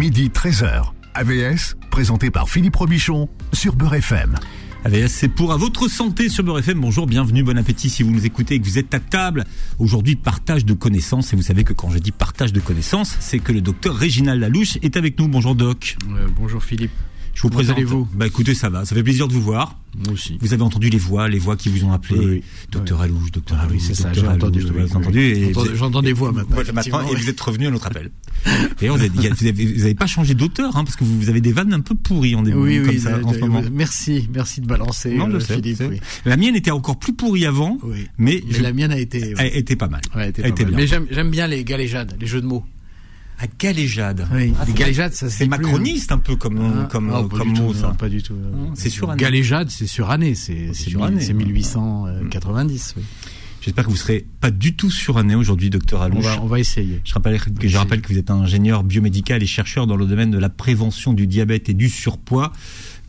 midi 13h. AVS, présenté par Philippe Robichon sur Beurre FM. AVS, c'est pour à votre santé sur Beurre FM. Bonjour, bienvenue, bon appétit si vous nous écoutez et que vous êtes à table. Aujourd'hui, partage de connaissances. Et vous savez que quand je dis partage de connaissances, c'est que le docteur Réginald Lalouche est avec nous. Bonjour Doc. Euh, bonjour Philippe. Je vous Comment présente. allez-vous Bah écoutez, ça va. Ça fait plaisir de vous voir. Moi aussi. Vous avez entendu les voix, les voix qui vous ont appelé. Oui, oui. Docteur Alouche, docteur Ah oui, Alouche, c'est ça, j'ai entendu, vous oui, oui. J'entends- vous des voix maintenant, Voilà, maintenant, effectivement, et oui. vous êtes revenu à notre appel. D'ailleurs, vous n'avez vous avez, vous avez pas changé d'auteur, hein, parce que vous, vous avez des vannes un peu pourries en début, Oui, comme oui, ça, de- en ce de- moment. merci, merci de balancer, Non, je euh, sais, Philippe. oui. La mienne était encore plus pourrie avant, Oui. mais, la mienne a été. elle était pas mal. Mais j'aime bien les galéjades, les jeux de mots. À galéjade. Oui. Ah, galéjades, ça C'est plus, macroniste un peu comme, hein. comme, Ah, comme mot, ça. non, pas du tout. c'est sur. Galéjade, c'est sur année, c'est, c'est, sur mille- année, c'est ouais. 1890. oui. J'espère que vous serez pas du tout suranné aujourd'hui, docteur On Alouche. va, on va essayer. Je rappelle, que, je rappelle que vous êtes un ingénieur biomédical et chercheur dans le domaine de la prévention du diabète et du surpoids,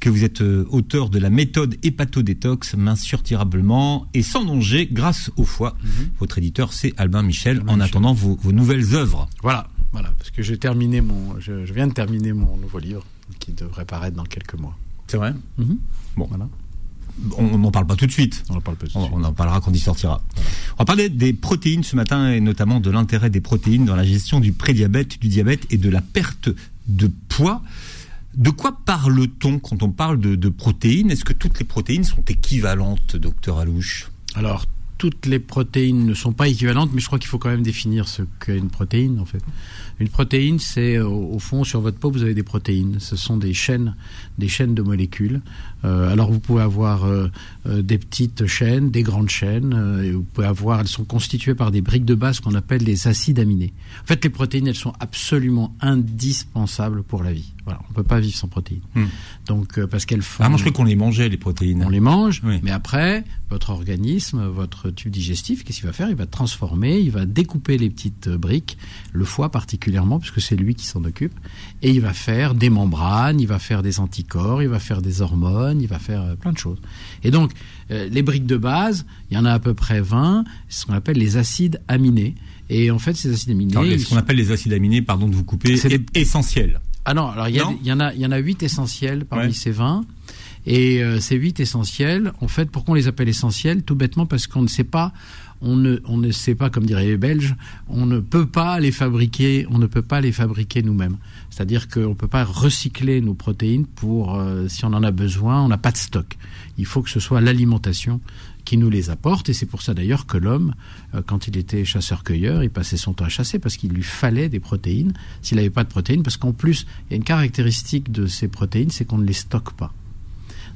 que vous êtes euh, auteur de la méthode hépatodétox, mincir durablement et sans danger grâce au foie. Votre éditeur, c'est Albin Michel. Albin en Michel. attendant vos, vos nouvelles œuvres. Voilà, voilà, parce que j'ai terminé mon, je, je viens de terminer mon nouveau livre qui devrait paraître dans quelques mois. C'est vrai? Mhm. Bon, Voilà. on n'en parle pas tout de suite. On en parle pas tout de On, suite. on en parlera quand il sortira. On va parler des protéines ce matin et notamment de l'intérêt des protéines dans la gestion du prédiabète, du diabète et de la perte de poids. De quoi parle-t-on quand on parle de, de protéines? Est-ce que toutes les protéines sont équivalentes, docteur Alouche? Alors, toutes les protéines ne sont pas équivalentes, mais je crois qu'il faut quand même définir ce qu'est une protéine, en fait. Une protéine, c'est euh, au au fond sur votre peau, vous avez des protéines. Ce sont des chaînes, des chaînes de molécules. Euh, alors, vous pouvez avoir euh, des petites chaînes, des grandes chaînes. et vous pouvez avoir, elles sont constituées par des briques de base qu'on appelle les acides aminés. En fait, les protéines, elles sont absolument indispensables pour la vie. Voilà, on peut pas vivre sans protéines. Hmm. Donc, euh, parce qu'elles font. Ah, moi je crois qu'on les mangeait, les protéines. On les mange, Oui. mais après, votre organisme, votre tube digestif, qu'est-ce qu'il va faire? Il va transformer, il va découper les petites briques, le foie particulièrement, puisque c'est lui qui s'en occupe, et il va faire des membranes, il va faire des anticorps, il va faire des hormones, il va faire euh, plein de choses. Et donc, euh, les briques de base, il y en a à peu près 20, c'est ce qu'on appelle les acides aminés. Et en fait, ces acides aminés... Alors, ce qu'on appelle les acides aminés, pardon de vous couper, C'est des- essentiel. ah non, alors il y, en a, il y en a huit essentiels parmi Ouais. ces 20. Et euh, ces huit essentiels, en fait, pourquoi on les appelle essentiels? Tout bêtement parce qu'on ne sait pas, on ne, on ne sait pas, comme diraient les Belges, on ne peut pas les fabriquer, on ne peut pas les fabriquer nous-mêmes. C'est-à-dire qu'on ne peut pas recycler nos protéines pour, euh, si on en a besoin, on n'a pas de stock. Il faut que ce soit l'alimentation qui nous les apporte. Et c'est pour ça d'ailleurs que l'homme, euh, quand il était chasseur-cueilleur, il passait son temps à chasser parce qu'il lui fallait des protéines. S'il n'avait pas de protéines, parce qu'en plus, il y a une caractéristique de ces protéines, c'est qu'on ne les stocke pas.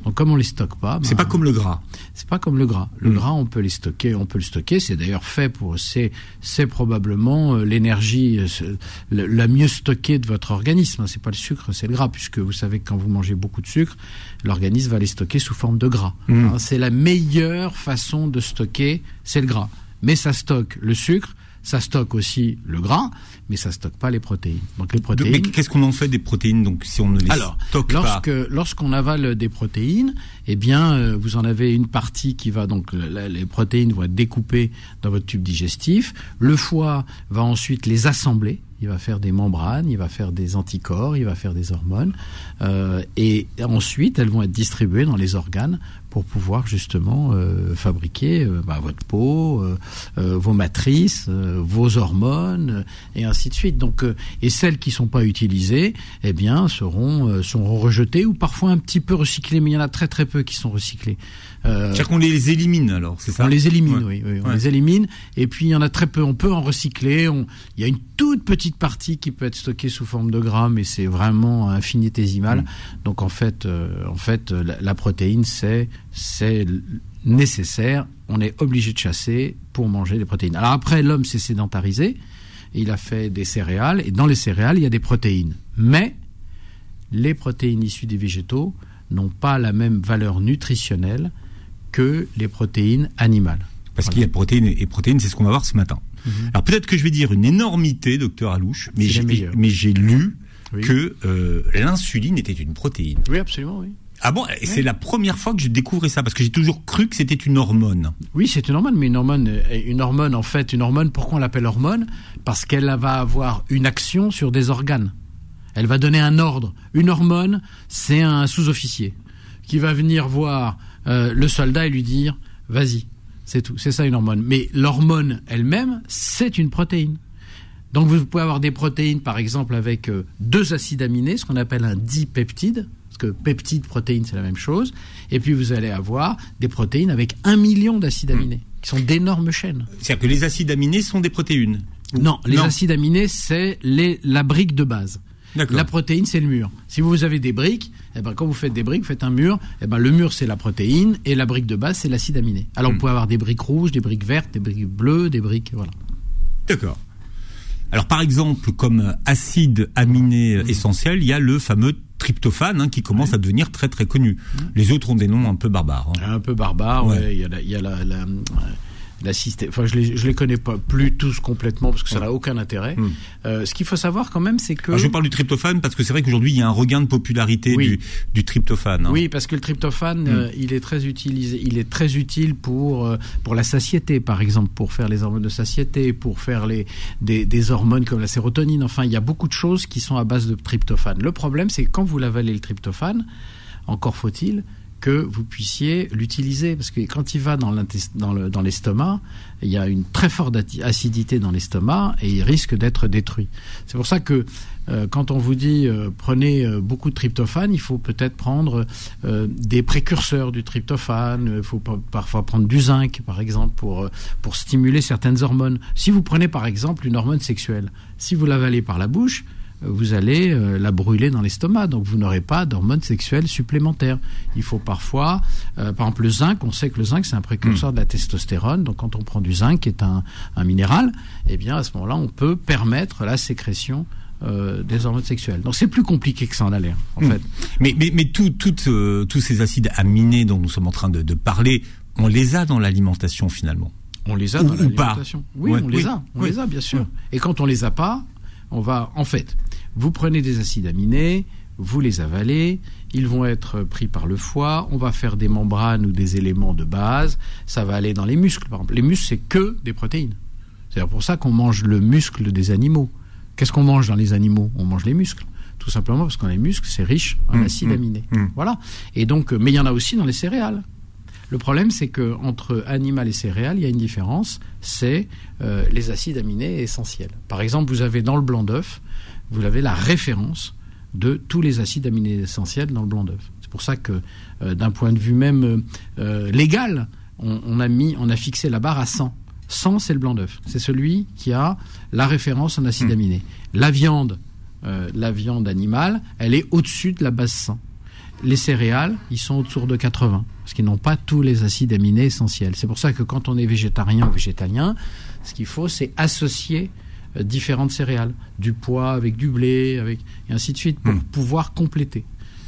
Donc comme on les stocke pas, C'est ben, pas comme le gras. c'est pas comme le gras. Le Mm. gras, on peut les stocker, on peut le stocker. C'est d'ailleurs fait pour, c'est, c'est probablement euh, l'énergie euh, la mieux stockée de votre organisme. C'est pas le sucre, c'est le gras, puisque vous savez que quand vous mangez beaucoup de sucre, l'organisme va les stocker sous forme de gras. Mm. Hein, C'est la meilleure façon de stocker, c'est le gras. Mais ça stocke le sucre, ça stocke aussi le gras, mais ça stocke pas les protéines. Donc les protéines. mais qu'est-ce qu'on en fait des protéines donc si on ne les Alors, stocke lorsque, pas lorsqu'on avale des protéines, eh bien, euh, vous en avez une partie qui va donc les protéines vont être découpées dans votre tube digestif. Le foie va ensuite les assembler. Il va faire des membranes, il va faire des anticorps, il va faire des hormones, euh, et ensuite elles vont être distribuées dans les organes pour pouvoir justement euh, fabriquer euh, bah, votre peau, euh, euh, vos matrices, euh, vos hormones, et ainsi de suite. Donc, euh, et celles qui sont pas utilisées, eh bien, seront euh, seront rejetées ou parfois un petit peu recyclées, mais il y en a très très peu qui sont recyclées. Euh, C'est-à-dire qu'on les élimine alors, c'est ça on les élimine, Ouais. oui, oui, on Ouais. les élimine. Et puis il y en a très peu. On peut en recycler. On... Il y a une toute petite partie qui peut être stockée sous forme de gras, mais c'est vraiment infinitésimal. Mm. Donc en fait, euh, en fait, la, la protéine c'est c'est nécessaire. On est obligé de chasser pour manger des protéines. Alors après, l'homme s'est sédentarisé. Il a fait des céréales et dans les céréales il y a des protéines. Mais les protéines issues des végétaux n'ont pas la même valeur nutritionnelle que les protéines animales. Parce qu'il y a protéines et protéines, c'est ce qu'on va voir ce matin. Alors peut-être que je vais dire une énormité, docteur Alouche, mais Mhm. J'ai mais lu Oui. que euh, l'insuline était une protéine. Oui, absolument, oui. Ah bon C'est la première fois que je découvrais ça parce que j'ai toujours cru que c'était une hormone. Oui, c'est une hormone, mais une hormone, euh, une hormone, en fait, une hormone, pourquoi on l'appelle hormone? Parce qu'elle va avoir une action sur des organes. Elle va donner un ordre. Une hormone, c'est un sous-officier qui va venir voir euh, le soldat et lui dire vas-y, c'est tout. C'est ça une hormone. Mais l'hormone elle-même, c'est une protéine. Donc vous pouvez avoir des protéines, par exemple, avec euh, deux acides aminés, ce qu'on appelle un dipeptide, parce que peptide, protéine, c'est la même chose. Et puis vous allez avoir des protéines avec un million d'acides Hmm. aminés, qui sont d'énormes chaînes. C'est-à-dire que les acides aminés sont des protéines. Non, les Non. acides aminés, c'est les- la brique de base. La protéine, c'est le mur. Si vous avez des briques, eh ben, quand vous faites des briques, vous faites un mur, eh ben, le mur, c'est la protéine, et la brique de base, c'est l'acide aminé. Alors, Hmm. vous pouvez avoir des briques rouges, des briques vertes, des briques bleues, des briques, voilà. D'accord. Alors par exemple, comme acide aminé Mm. essentiel, il y a le fameux tryptophane hein, qui commence à devenir très très connu. Les autres ont des noms un peu barbares. hein. Un peu barbare, Ouais. ouais. Il y a la, il y a la, la, Enfin, je les, je les connais pas plus tous complètement parce que ça n'a aucun intérêt. Hmm. Euh, ce qu'il faut savoir quand même, c'est que. Alors, je parle du tryptophane parce que c'est vrai qu'aujourd'hui il y a un regain de popularité Oui. du, du tryptophane. hein. Oui, parce que le tryptophane, Mm. euh, il est très utilisé, il est très utile pour euh, pour la satiété, par exemple, pour faire les hormones de satiété, pour faire les des, des hormones comme la sérotonine. Enfin, il y a beaucoup de choses qui sont à base de tryptophane. Le problème, c'est que quand vous l'avalez le tryptophane, encore faut-il que vous puissiez l'utiliser parce que quand il va dans l'estomac, il y a une très forte acidité dans l'estomac et il risque d'être détruit. C'est pour ça que euh, quand on vous dit euh, prenez euh, beaucoup de tryptophane, il faut peut-être prendre des précurseurs du tryptophane. Il faut pa- parfois prendre du zinc, par exemple, pour pour stimuler certaines hormones. Si vous prenez par exemple une hormone sexuelle, si vous l'avalez par la bouche, vous allez euh, la brûler dans l'estomac, donc vous n'aurez pas d'hormones sexuelles supplémentaires. Il faut parfois, euh, par exemple le zinc, on sait que le zinc c'est un précurseur de la testostérone, donc quand on prend du zinc, qui est un, un minéral, eh bien à ce moment-là on peut permettre la sécrétion euh, des hormones sexuelles. Donc c'est plus compliqué que ça en a l'air, en Hmm. fait. Mais, mais, mais tout, tout, euh, tous ces acides aminés dont nous sommes en train de, de parler, on les a dans l'alimentation finalement? On les a Ou- dans l'alimentation. Oui, Ouais, on les a, on oui. les a bien sûr. Ouais. Et quand on les a pas, on va en fait, vous prenez des acides aminés, vous les avalez, ils vont être pris par le foie, on va faire des membranes ou des éléments de base, ça va aller dans les muscles par exemple. Les muscles c'est que des protéines. C'est pour ça qu'on mange le muscle des animaux. Qu'est-ce qu'on mange dans les animaux? On mange les muscles. Tout simplement parce que les muscles, c'est riche en Mmh, acides mmh, aminés. mmh. Voilà. Et donc, euh, mais il y en a aussi dans les céréales. Le problème, c'est que entre animal et céréales, il y a une différence, c'est euh, les acides aminés essentiels. Par exemple, vous avez dans le blanc d'œuf, vous avez la référence de tous les acides aminés essentiels dans le blanc d'œuf. C'est pour ça que, euh, d'un point de vue même euh, euh, légal, on, on a mis, on a fixé la barre à 100. 100, c'est le blanc d'œuf. C'est celui qui a la référence en acides aminés. La viande, euh, la viande animale, elle est au-dessus de la base 100. Les céréales, ils sont autour de 80, parce qu'ils n'ont pas tous les acides aminés essentiels. C'est pour ça que quand on est végétarien ou végétalien, ce qu'il faut, c'est associer différentes céréales, du pois avec du blé, avec et ainsi de suite, pour Mm. pouvoir compléter.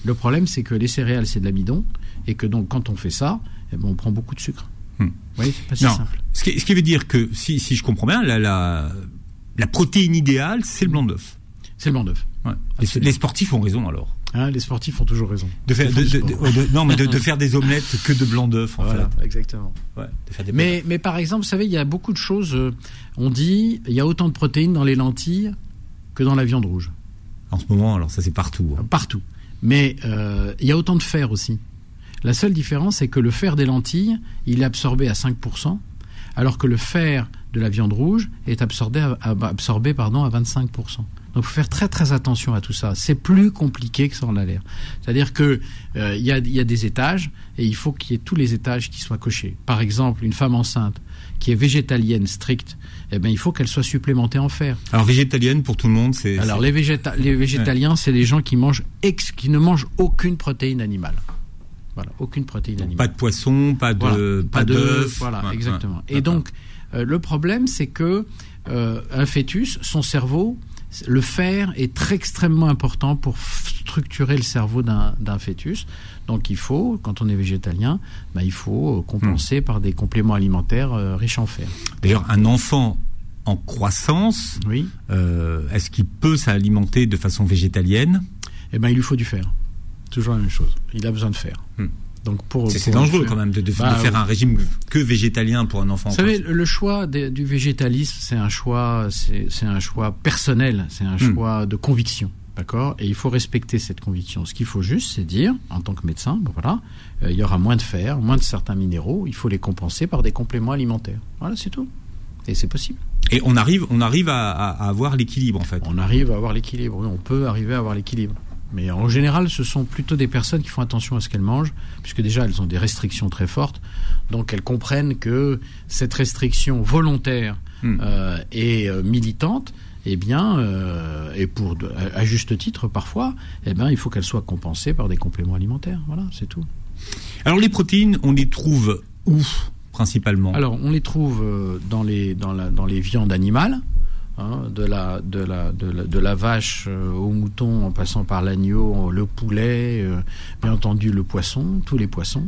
Le problème, c'est que les céréales, c'est de l'amidon, et que donc quand on fait ça, eh ben, on prend beaucoup de sucre. Mm. Vous voyez, c'est pas si Non. simple. Ce qui, ce qui veut dire que, si, si je comprends bien, la, la, la protéine idéale, c'est le blanc d'œuf. C'est le blanc d'œuf. Ouais. Les sportifs ont raison alors. Hein, les sportifs ont toujours raison. De faire, de, de- de- non, mais de, de faire des omelettes que de blanc d'œuf en Voilà, exactement. fait. Ouais, de faire des Mais, mais par exemple, vous savez, il y a beaucoup de choses. euh, on dit il y a autant de protéines dans les lentilles que dans la viande rouge. En ce moment, alors ça c'est partout. hein. Partout. Mais euh, il y a autant de fer aussi. La seule différence, c'est que le fer des lentilles, il est absorbé à 5%, alors que le fer de la viande rouge est absorbé à, pardon, à 25%. Donc, il faut faire très très attention à tout ça. C'est plus compliqué que ça en a l'air. C'est-à-dire que euh, il y, a, y a des étages et il faut qu'il y ait tous les étages qui soient cochés. Par exemple, une femme enceinte qui est végétalienne stricte, eh ben, il faut qu'elle soit supplémentée en fer. Alors végétalienne pour tout le monde, c'est. Alors les, végéta- les végétaliens, c'est les gens qui mangent ex- qui ne mangent aucune protéine animale. Voilà, aucune protéine animale. pas de poisson, pas de Voilà, pas d'œuf. Voilà, Ouais, exactement. ouais, Et donc euh, le problème, c'est que euh, un fœtus, son cerveau, le fer est très extrêmement important pour structurer le cerveau d'un fœtus. Donc il faut, quand on est végétalien, bah, il faut euh, Hmm. compenser par des compléments alimentaires euh, riches en fer. D'ailleurs, un enfant en croissance, Oui. euh, est-ce qu'il peut s'alimenter de façon végétalienne? Eh ben il lui faut du fer. Toujours la même chose. Il a besoin de fer. Hmm. Donc pour C'est dangereux faire- quand même de, de- de Bah, faire un régime que végétalien pour un enfant. en Vous savez, le choix du végétalisme, c'est un choix, c'est c'est un choix personnel, c'est un Hmm. choix de conviction. D'accord? Et il faut respecter cette conviction. Ce qu'il faut juste, c'est dire, en tant que médecin, ben voilà, euh, il y aura moins de fer, moins de certains minéraux, il faut les compenser par des compléments alimentaires. Voilà, c'est tout. Et c'est possible. Et on arrive, on arrive à, à avoir l'équilibre en fait. On arrive à avoir l'équilibre. Oui, on peut arriver à avoir l'équilibre. Mais en général, ce sont plutôt des personnes qui font attention à ce qu'elles mangent, puisque déjà elles ont des restrictions très fortes. Donc elles comprennent que cette restriction volontaire Hmm. euh, et euh, militante, eh bien, euh, et pour à, juste titre parfois, eh bien, il faut qu'elle soit compensée par des compléments alimentaires. Voilà, c'est tout. Alors les protéines, on les trouve où principalement? Alors, on les trouve dans les dans la dans les viandes animales. Hein, de la de la de la, de la vache euh, au mouton en passant par l'agneau, le poulet, euh, bien entendu le poisson, tous les poissons.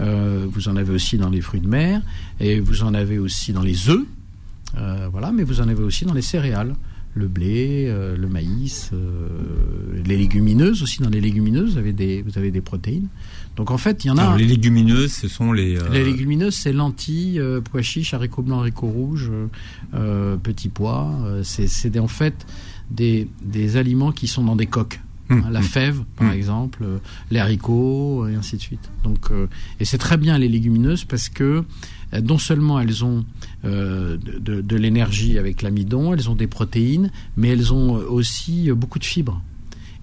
Euh, vous en avez aussi dans les fruits de mer et vous en avez aussi dans les œufs. Voilà, mais vous en avez aussi dans les céréales, le blé, euh, le maïs, euh, les légumineuses aussi. Dans les légumineuses, vous avez des vous avez des protéines. Donc en fait, il y en a. Alors, les légumineuses, ce sont les. euh, Les légumineuses, c'est lentilles, euh, pois chiches, haricots blancs, haricots rouges, euh, euh, petits pois. euh, c'est en fait des, des aliments qui sont dans des coques. Hum, Hein, la hum. fève, par exemple, euh, les haricots, et ainsi de suite. Donc, euh, et c'est très bien les légumineuses parce que euh, non seulement elles ont euh, de, l'énergie avec l'amidon, elles ont des protéines, mais elles ont aussi beaucoup de fibres.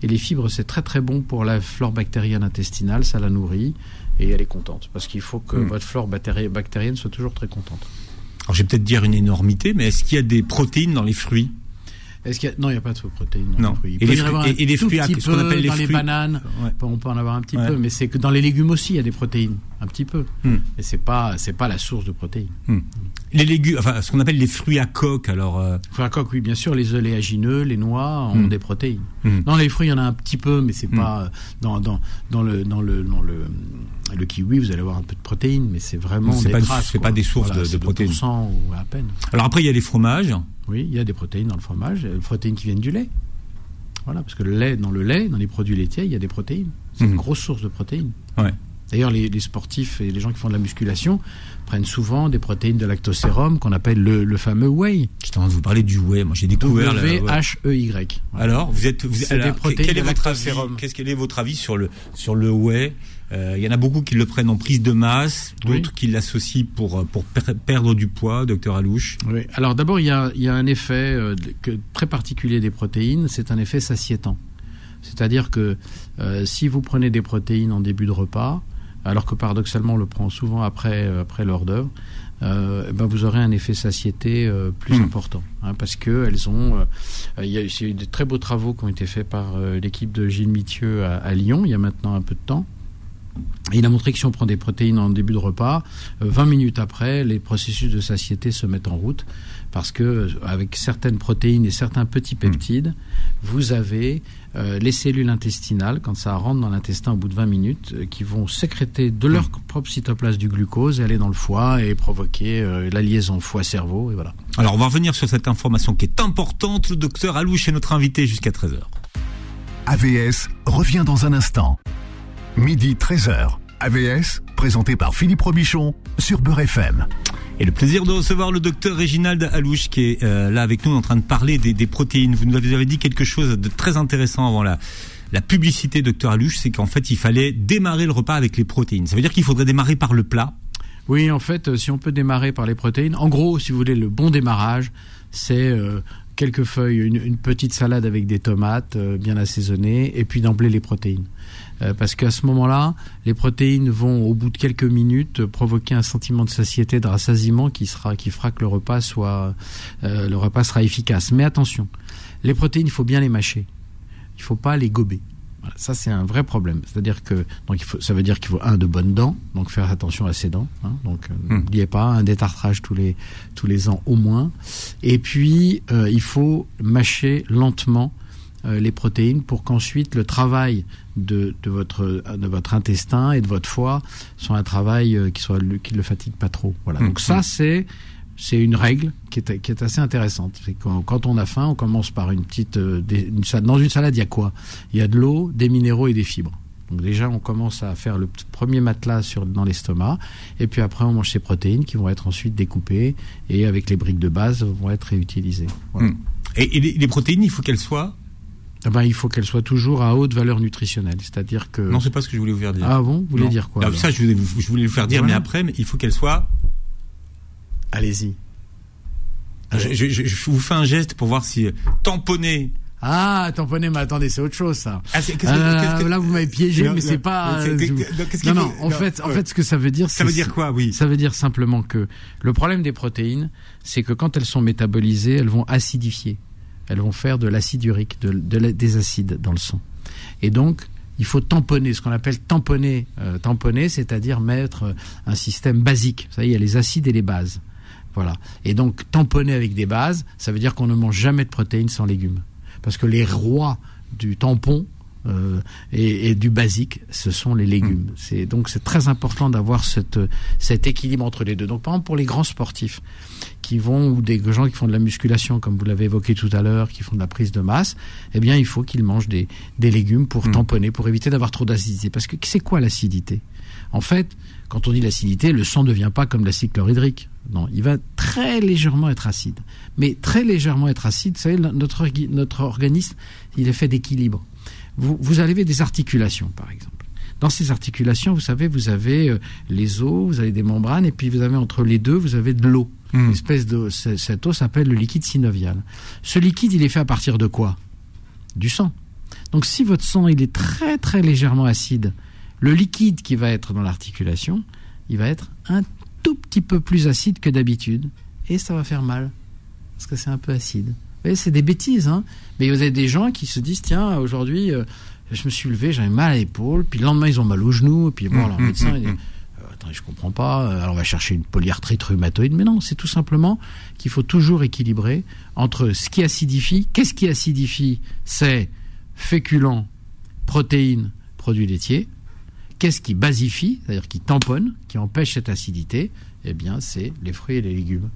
Et les fibres, c'est très très bon pour la flore bactérienne intestinale, ça la nourrit et elle est contente. Parce qu'il faut que Hmm. votre flore bactéri- bactérienne soit toujours très contente. Alors je vais peut-être dire une énormité, mais est-ce qu'il y a des protéines dans les fruits? Est-ce qu'il y a... Non, il n'y a pas de protéines. Non. fruits. Et les y fruits- avoir un et les tout fruits à- petit ce qu'on peu appelle les dans fruits- les bananes. Ouais. On peut en avoir un petit Ouais. peu, mais c'est que dans les légumes aussi, il y a des protéines, un petit peu. Hmm. Et c'est pas, c'est pas la source de protéines. Les légumes, enfin ce qu'on appelle les fruits à coque. Alors euh, Enfin, à coque, oui, bien sûr, les oléagineux, les noix ont Hmm. des protéines. Hmm. Dans les fruits, il y en a un petit peu, mais c'est Hmm. pas euh, dans, dans, dans le dans le dans le le kiwi, vous allez avoir un peu de protéines, mais c'est vraiment C'est des pas- traces, c'est pas des sources de- de c'est protéines. 2% ou à peine. alors après il y a les fromages. Oui, il y a des protéines dans le fromage, des protéines qui viennent du lait. Voilà, parce que le lait, dans le lait, dans les produits laitiers, il y a des protéines. C'est Mhm. une grosse source de protéines. Ouais. D'ailleurs, les, les sportifs et les gens qui font de la musculation prennent souvent des protéines de lactosérum qu'on appelle le, le fameux whey. J'étais en train de vous parler du whey. Moi j'ai découvert. la- ouais. W-H-E-Y. Voilà. Alors vous êtes, vous, C'est alors, des protéines quel est de votre avis. Qu'est-ce quel est votre avis sur le sur le whey? Euh, Il y en a beaucoup qui le prennent en prise de masse, Oui. d'autres qui l'associent pour pour per- perdre du poids, docteur Alouche. Oui. Alors d'abord, il y a, y a un effet euh, que- très particulier des protéines, c'est un effet satiétant. C'est-à-dire que euh, si vous prenez des protéines en début de repas, alors que paradoxalement on le prend souvent après, euh, après l'heure d'œuvre, euh, eh ben vous aurez un effet satiété euh, plus Mm. important, hein, parce que elles ont, euh, il y a eu c'est eu de très beaux travaux qui ont été faits par l'équipe de Gilles Mithieu à, à Lyon il y a maintenant un peu de temps. Et il a montré que si on prend des protéines en début de repas, euh, 20 minutes après, les processus de satiété se mettent en route parce que avec certaines protéines et certains petits peptides, vous avez euh, les cellules intestinales quand ça rentre dans l'intestin au bout de 20 minutes euh, qui vont sécréter de leur propre cytoplasme du glucose et aller dans le foie et provoquer euh, la liaison foie-cerveau et voilà. Alors on va revenir sur cette information qui est importante. Le docteur Alouche est notre invité jusqu'à 13h. AVS revient dans un instant. Midi 13h. AVS, présenté par Philippe Robichon sur Beurre FM. Et le plaisir de recevoir le docteur Réginald Alouche qui est euh, là avec nous en train de parler des, protéines. Vous nous avez dit quelque chose de très intéressant avant la, la publicité, docteur Alouche, c'est qu'en fait il fallait démarrer le repas avec les protéines. Ça veut dire qu'il faudrait démarrer par le plat. Oui, en fait, euh, si on peut démarrer par les protéines, en gros, si vous voulez, le bon démarrage, c'est euh, quelques feuilles, une, petite salade avec des tomates euh, bien assaisonnées, et puis d'emblée les protéines. Euh, parce qu'à ce moment-là, les protéines vont, au bout de quelques minutes, provoquer un sentiment de satiété, de rassasiement qui sera, fera que le repas euh, le repas sera efficace. Mais attention, les protéines, il faut bien les mâcher. Il faut pas les gober. Ça c'est un vrai problème. C'est-à-dire que donc il faut, ça veut dire qu'il faut un de bonnes dents, donc faire attention à ses dents. hein. donc euh, Hmm. n'oubliez pas un détartrage tous les tous les ans au moins. Et puis euh, il faut mâcher lentement euh, les protéines pour qu'ensuite le travail de, de votre de votre intestin et de votre foie soit un travail euh, qui soit qui ne le fatigue pas trop. Voilà. Hmm. Donc ça c'est c'est une règle qui est, qui est assez intéressante. C'est quand, quand on a faim, on commence par une petite. euh, des- une salade. Dans une salade, il y a quoi? Il y a de l'eau, des minéraux et des fibres. Donc déjà, on commence à faire le premier matelas sur, dans l'estomac, et puis après, on mange ces protéines qui vont être ensuite découpées et avec les briques de base vont être réutilisées. Voilà. Hmm. Et, et les, les protéines, il faut qu'elles soient? Ah ben, il faut qu'elle soit toujours à haute valeur nutritionnelle, c'est-à-dire que. Non, c'est pas ce que je voulais vous faire dire. Ah bon, vous voulez Non. dire quoi Ah, Ça, je voulais, vous- je voulais vous faire dire, Voilà. mais après, mais il faut qu'elle soit. Allez-y. Je, je- vous fais un geste pour voir si euh, tamponner. Ah, tamponner, mais attendez, c'est autre chose ça. Ah, qu'est-ce que- Ah, là, vous m'avez piégé, Non, mais c'est pas. euh, non, non. En non, fait, en ouais. fait, ce que ça veut dire, Ça veut dire quoi, oui Ça veut dire simplement que le problème des protéines, c'est que quand elles sont métabolisées, elles vont acidifier. Elles vont faire de l'acide urique, de, de la- des acides dans le sang. Et donc, il faut tamponner, ce qu'on appelle tamponner, euh, tamponner, c'est-à-dire mettre euh, un système basique. Vous savez, il y a les acides et les bases. Voilà. Et donc, tamponner avec des bases, ça veut dire qu'on ne mange jamais de protéines sans légumes. Parce que les rois du tampon euh, et, et du basique, ce sont les légumes. C'est donc c'est très important d'avoir cette, cet équilibre entre les deux. Donc, par exemple, pour les grands sportifs qui vont ou des gens qui font de la musculation, comme vous l'avez évoqué tout à l'heure, qui font de la prise de masse, eh bien, il faut qu'ils mangent des, des légumes pour Mm. tamponner, pour éviter d'avoir trop d'acidité. Parce que c'est quoi l'acidité? En fait, quand on dit l'acidité, le sang ne devient pas comme l'acide chlorhydrique. Non, il va très légèrement être acide. Mais très légèrement être acide, vous savez, notre, organisme, il est fait d'équilibre. Vous, vous avez des articulations, par exemple. Dans ces articulations, vous savez, vous avez euh, les os, vous avez des membranes, et puis vous avez entre les deux, vous avez de l'eau. Hmm. Une espèce de cette eau s'appelle le liquide synovial. Ce liquide, il est fait à partir de quoi? Du sang. Donc si votre sang il est très très légèrement acide, le liquide qui va être dans l'articulation, il va être un tout petit peu plus acide que d'habitude et ça va faire mal parce que c'est un peu acide. Vous voyez, c'est des bêtises, hein. Mais vous avez des gens qui se disent tiens aujourd'hui euh, je me suis levé, j'avais mal à l'épaule, puis le lendemain ils ont mal au genou, et puis bon alors le mmh, médecin mmh, il dit euh, attendez, je comprends pas. euh, Alors on va chercher une polyarthrite rhumatoïde, mais non, c'est tout simplement qu'il faut toujours équilibrer entre ce qui acidifie. Qu'est-ce qui acidifie? C'est féculents, protéines, produits laitiers. Qu'est-ce qui basifie, c'est-à-dire qui tamponne, qui empêche cette acidité Eh bien, c'est les fruits et les légumes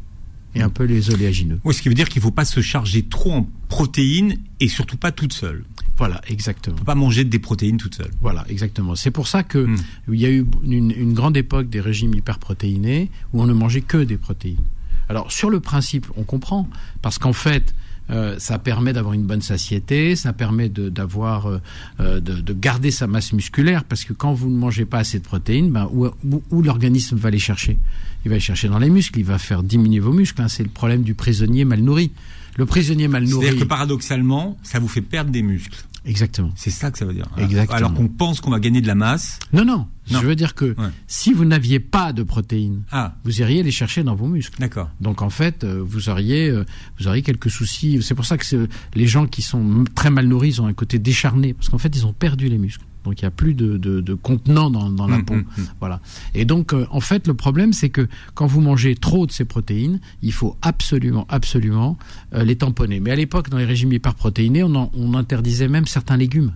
et un peu les oléagineux. Oui, ce qui veut dire qu'il ne faut pas se charger trop en protéines et surtout pas toute seule. Voilà, exactement. On peut pas manger des protéines toute seule. Voilà, exactement. C'est pour ça que Mm. il y a eu une, une grande époque des régimes hyperprotéinés où on ne mangeait que des protéines. Alors sur le principe, on comprend parce qu'en fait, euh, ça permet d'avoir une bonne satiété, ça permet de, d'avoir, euh, euh, de, de garder sa masse musculaire parce que quand vous ne mangez pas assez de protéines, ben, où l'organisme va les chercher? Il va les chercher dans les muscles, il va faire diminuer vos muscles. hein. C'est le problème du prisonnier mal nourri. Le prisonnier mal nourri. C'est-à-dire que paradoxalement, ça vous fait perdre des muscles. Exactement. C'est ça que ça veut dire. Exactement. Alors qu'on pense qu'on va gagner de la masse. Non, non. Non. Je veux dire que Ouais. si vous n'aviez pas de protéines, Ah, vous iriez les chercher dans vos muscles. d'accord. Donc en fait, euh, vous auriez, euh, vous auriez quelques soucis. C'est pour ça que les gens qui sont très mal nourris, ils ont un côté décharné, parce qu'en fait, ils ont perdu les muscles. Donc il n'y a plus de, de, de contenant dans, dans la Hum, peau. hum, hum. Voilà. Et donc, euh, en fait, le problème, c'est que quand vous mangez trop de ces protéines, il faut absolument, absolument euh, les tamponner. Mais à l'époque, dans les régimes hyperprotéinés, on, en- on interdisait même certains légumes.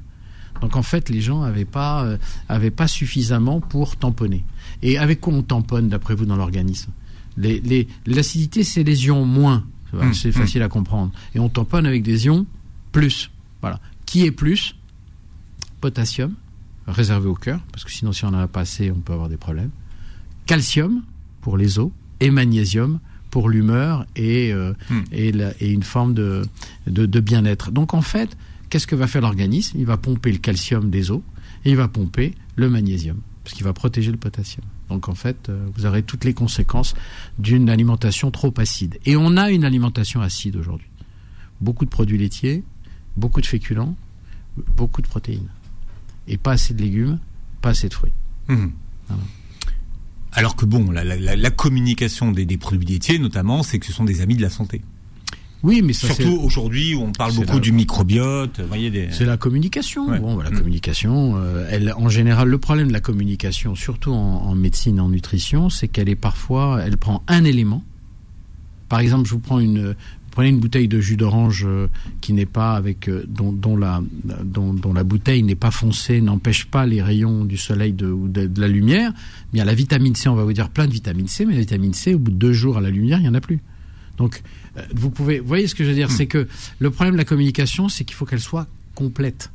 Donc en fait, les gens n'avaient pas, euh, avaient pas suffisamment pour tamponner. Et avec quoi on tamponne, d'après vous, dans l'organisme? Les, les- L'acidité, c'est les ions moins. C'est hum. facile à comprendre. Et on tamponne avec des ions plus. Voilà. Qui est plus? Potassium, réservé au cœur, parce que sinon, si on en a pas assez, on peut avoir des problèmes. Calcium, pour les os. Et magnésium, pour l'humeur et, euh, Hmm. et, la- et une forme de, de, de bien-être. Donc, en fait, qu'est-ce que va faire l'organisme? Il va pomper le calcium des os et il va pomper le magnésium, parce qu'il va protéger le potassium. Donc, en fait, euh, vous aurez toutes les conséquences d'une alimentation trop acide. Et on a une alimentation acide aujourd'hui. Beaucoup de produits laitiers, beaucoup de féculents, beaucoup de protéines. Et pas assez de légumes, pas assez de fruits. Hum. Voilà. Alors que bon, la, la- la- la communication des, des produits laitiers, notamment, c'est que ce sont des amis de la santé. Oui, mais ça, Surtout aujourd'hui où on parle beaucoup la- du microbiote. Des. C'est la communication. Ouais. Bon, bah, la Mm. communication, euh, elle, en général, le problème de la communication, surtout en, en médecine, en nutrition, c'est qu'elle est parfois, elle prend un élément. Par exemple, je vous prends une, prenez une bouteille de jus d'orange euh, qui n'est pas avec, euh, dont, dont la, dont, dont la bouteille n'est pas foncée, n'empêche pas les rayons du soleil de, ou de, de la lumière. Bien, la vitamine C, on va vous dire plein de vitamine C, mais la vitamine C, au bout de deux jours à la lumière, il y en a plus. Donc, euh, vous pouvez, vous voyez ce que je veux dire, c'est que le problème de la communication, c'est qu'il faut qu'elle soit complète.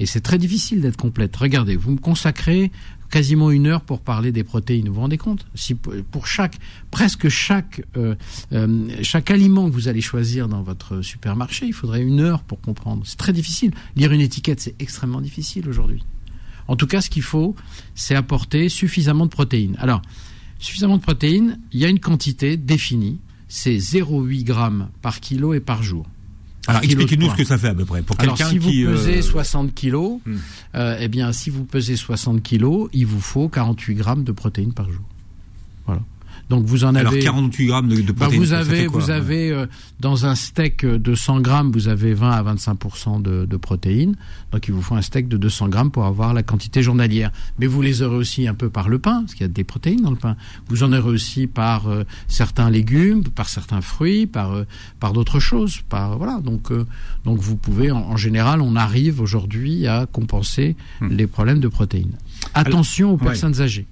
Et c'est très difficile d'être complète. Regardez, vous me consacrez quasiment une heure pour parler des protéines. Vous vous rendez compte? Si pour chaque, presque chaque, euh, euh, chaque aliment que vous allez choisir dans votre supermarché, il faudrait une heure pour comprendre. C'est très difficile. Lire une étiquette, c'est extrêmement difficile aujourd'hui. En tout cas, ce qu'il faut, c'est apporter suffisamment de protéines. Alors, suffisamment de protéines, il y a une quantité définie, c'est 0,8 grammes par kilo et par jour. Alors expliquez-nous ce que ça fait à peu près. Pour Alors si vous pesez 60 kilos, hmm. euh, eh bien si vous pesez 60 kilos, il vous faut 48 grammes de protéines par jour. Donc vous en avez. Alors 48 grammes de, bah, protéines. vous avez, vous avez euh, dans un steak de 100 grammes, vous avez 20 à 25 de, de, protéines. Donc il vous faut un steak de 200 grammes pour avoir la quantité journalière. Mais vous les aurez aussi un peu par le pain, parce qu'il y a des protéines dans le pain. Vous en aurez aussi par euh, certains légumes, par certains fruits, par euh, par d'autres choses. Par voilà. Donc donc vous pouvez en, général, on arrive aujourd'hui à compenser hmm. les problèmes de protéines. Attention aux personnes âgées.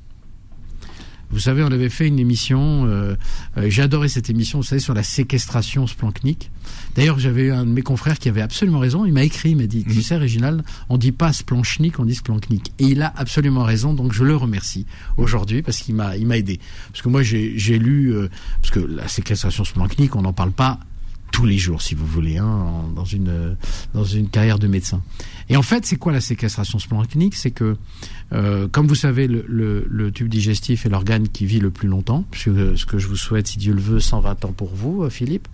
Vous savez, on avait fait une émission, euh, euh, j'ai adoré cette émission, vous savez, sur la séquestration splanchnique. D'ailleurs, j'avais un de mes confrères qui avait absolument raison. Il m'a écrit, il m'a dit, tu mhm. sais, Réginald, on dit pas splanchnique, on dit splanchnique. Et il a absolument raison, donc je le remercie aujourd'hui parce qu'il m'a, il m'a aidé. Parce que moi, j'ai, lu, euh, parce que la séquestration splanchnique, on n'en parle pas tous les jours, si vous voulez, hein, dans une dans une carrière de médecin. Et en fait, c'est quoi la séquestration splanchnique? C'est que, euh, comme vous savez, le, le, le tube digestif est l'organe qui vit le plus longtemps, puisque ce que je vous souhaite, si Dieu le veut, 120 ans pour vous, euh, Philippe.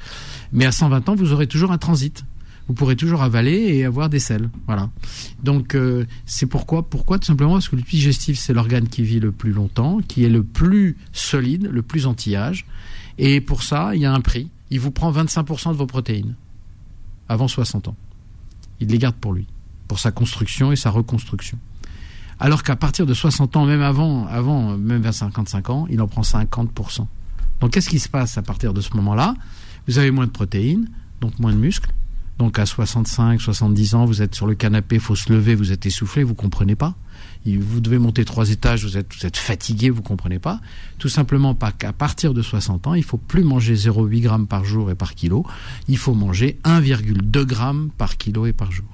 Mais à 120 ans, vous aurez toujours un transit. Vous pourrez toujours avaler et avoir des selles. Voilà. Donc euh, c'est pourquoi, pourquoi? Tout simplement parce que le tube digestif c'est l'organe qui vit le plus longtemps, qui est le plus solide, le plus anti-âge. Et pour ça, il y a un prix il vous prend 25% de vos protéines avant 60 ans. Il les garde pour lui, pour sa construction et sa reconstruction. Alors qu'à partir de 60 ans, même avant, avant même vers 55 ans, il en prend 50%. Donc qu'est-ce qui se passe à partir de ce moment-là? Vous avez moins de protéines, donc moins de muscles. Donc à 65, 70 ans, vous êtes sur le canapé, faut se lever, vous êtes essoufflé, vous comprenez pas vous devez monter trois étages, vous êtes, vous êtes fatigué, vous comprenez pas. Tout simplement pas qu'à partir de 60 ans, il faut plus manger 0,8 grammes par jour et par kilo. Il faut manger 1,2 grammes par kilo et par jour.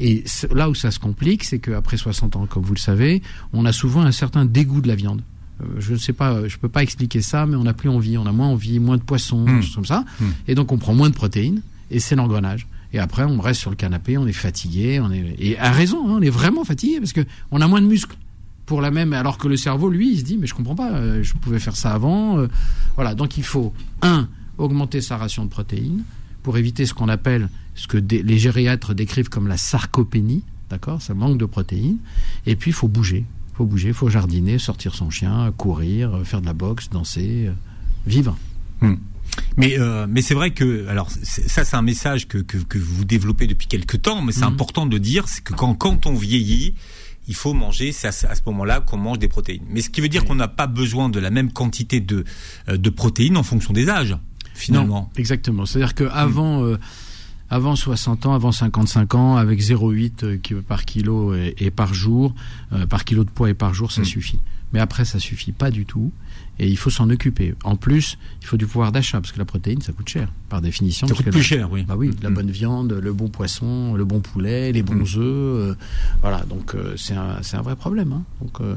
Et là où ça se complique, c'est qu'après 60 ans, comme vous le savez, on a souvent un certain dégoût de la viande. Euh, je ne sais pas, je peux pas expliquer ça, mais on n'a plus envie, on a moins envie, moins de poissons, mmh. comme ça, mmh. et donc on prend moins de protéines, et c'est l'engrenage. Et après, on reste sur le canapé, on est fatigué, on est et à raison, hein, on est vraiment fatigué parce que on a moins de muscles pour la même. Alors que le cerveau, lui, il se dit mais je comprends pas, euh, je pouvais faire ça avant. Euh. voilà, donc il faut un augmenter sa ration de protéines pour éviter ce qu'on appelle ce que les gériatres décrivent comme la sarcopénie, d'accord, ça manque de protéines. Et puis il faut bouger, faut bouger, faut jardiner, sortir son chien, courir, faire de la boxe, danser, euh, vivre. Hmm. Mais euh, mais c'est vrai que alors ça c'est un message que, que, que vous développez depuis quelque temps, mais c'est mhm. important de dire c'est que quand quand on vieillit, il faut manger, c'est à, ce moment-là qu'on mange des protéines. Mais ce qui veut dire qu'on n'a pas besoin de la même quantité de euh, de protéines en fonction des âges finalement. Non, exactement. C'est-à-dire que avant euh, avant 60 ans, avant 55 ans, avec 0,8 par kilo et, par jour, par kilo de poids et par jour, ça mm. suffit. Mais après, ça suffit pas du tout et il faut s'en occuper. En plus, il faut du pouvoir d'achat parce que la protéine, ça coûte cher par définition. Ça coûte plus cher, oui. Bah oui, la mm. bonne viande, le bon poisson, le bon poulet, les bons mm. œufs, euh, voilà. Donc euh, c'est un c'est un vrai problème. Hein. Donc euh,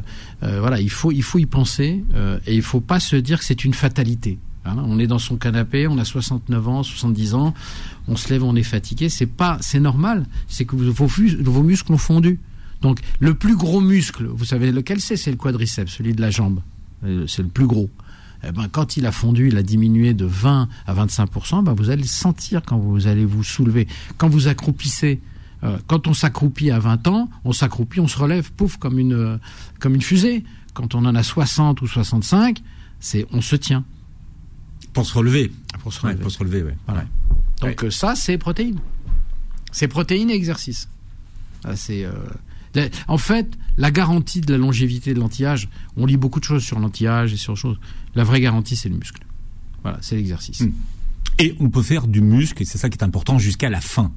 voilà, il faut il faut y penser et il faut pas se dire que c'est une fatalité. Hein. On est dans son canapé, on a 69 ans, 70 ans, on se lève, on est fatigué. C'est pas, c'est normal. C'est que vos, vos muscles ont fondu. Donc le plus gros muscle, vous savez lequel c'est? C'est le quadriceps, celui de la jambe. Euh, c'est le plus gros. Eh ben, quand il a fondu, il a diminué de 20 à 25% ben, vous allez le sentir quand vous allez vous soulever. Quand vous accroupissez, euh, quand on s'accroupit à 20 ans, on s'accroupit, on se relève, pouf, comme une, comme une fusée. Quand on en a 60 ou 65, c'est on se tient. Pour se relever. Pour se relever. pour se relever, Voilà. Donc euh, ça, c'est protéines. C'est protéines et exercice. C'est en fait, la garantie de la longévité de l'anti-âge, on lit beaucoup de choses sur l'anti-âge et sur choses. La vraie garantie, c'est le muscle. Voilà, c'est l'exercice. Hmm. Et on peut faire du muscle, et c'est ça qui est important, jusqu'à la fin.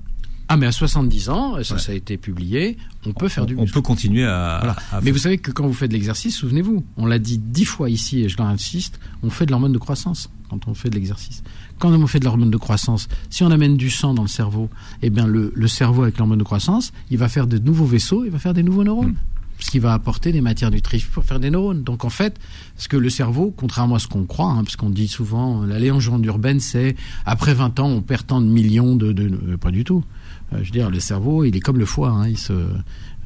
Ah, mais à 70 ans, ça, ça a été publié, on peut faire du muscle. On peut continuer à. mais vous savez que quand vous faites de l'exercice, souvenez-vous, on l'a dit dix fois ici, et je l'insiste, on fait de l'hormone de croissance quand on fait de l'exercice. Quand on fait de l'hormone de croissance, si on amène du sang dans le cerveau, eh bien le, cerveau avec l'hormone de croissance, il va faire de nouveaux vaisseaux, il va faire des nouveaux neurones. ce qui va apporter des matières nutritives pour faire des neurones. Donc en fait, parce que le cerveau, contrairement à ce qu'on croit, hein, parce qu'on dit souvent, la légende urbaine, c'est après 20 ans, on perd tant de millions de... de, euh, pas du tout. Euh, je veux dire, le cerveau, il est comme le foie. Hein, il se, euh,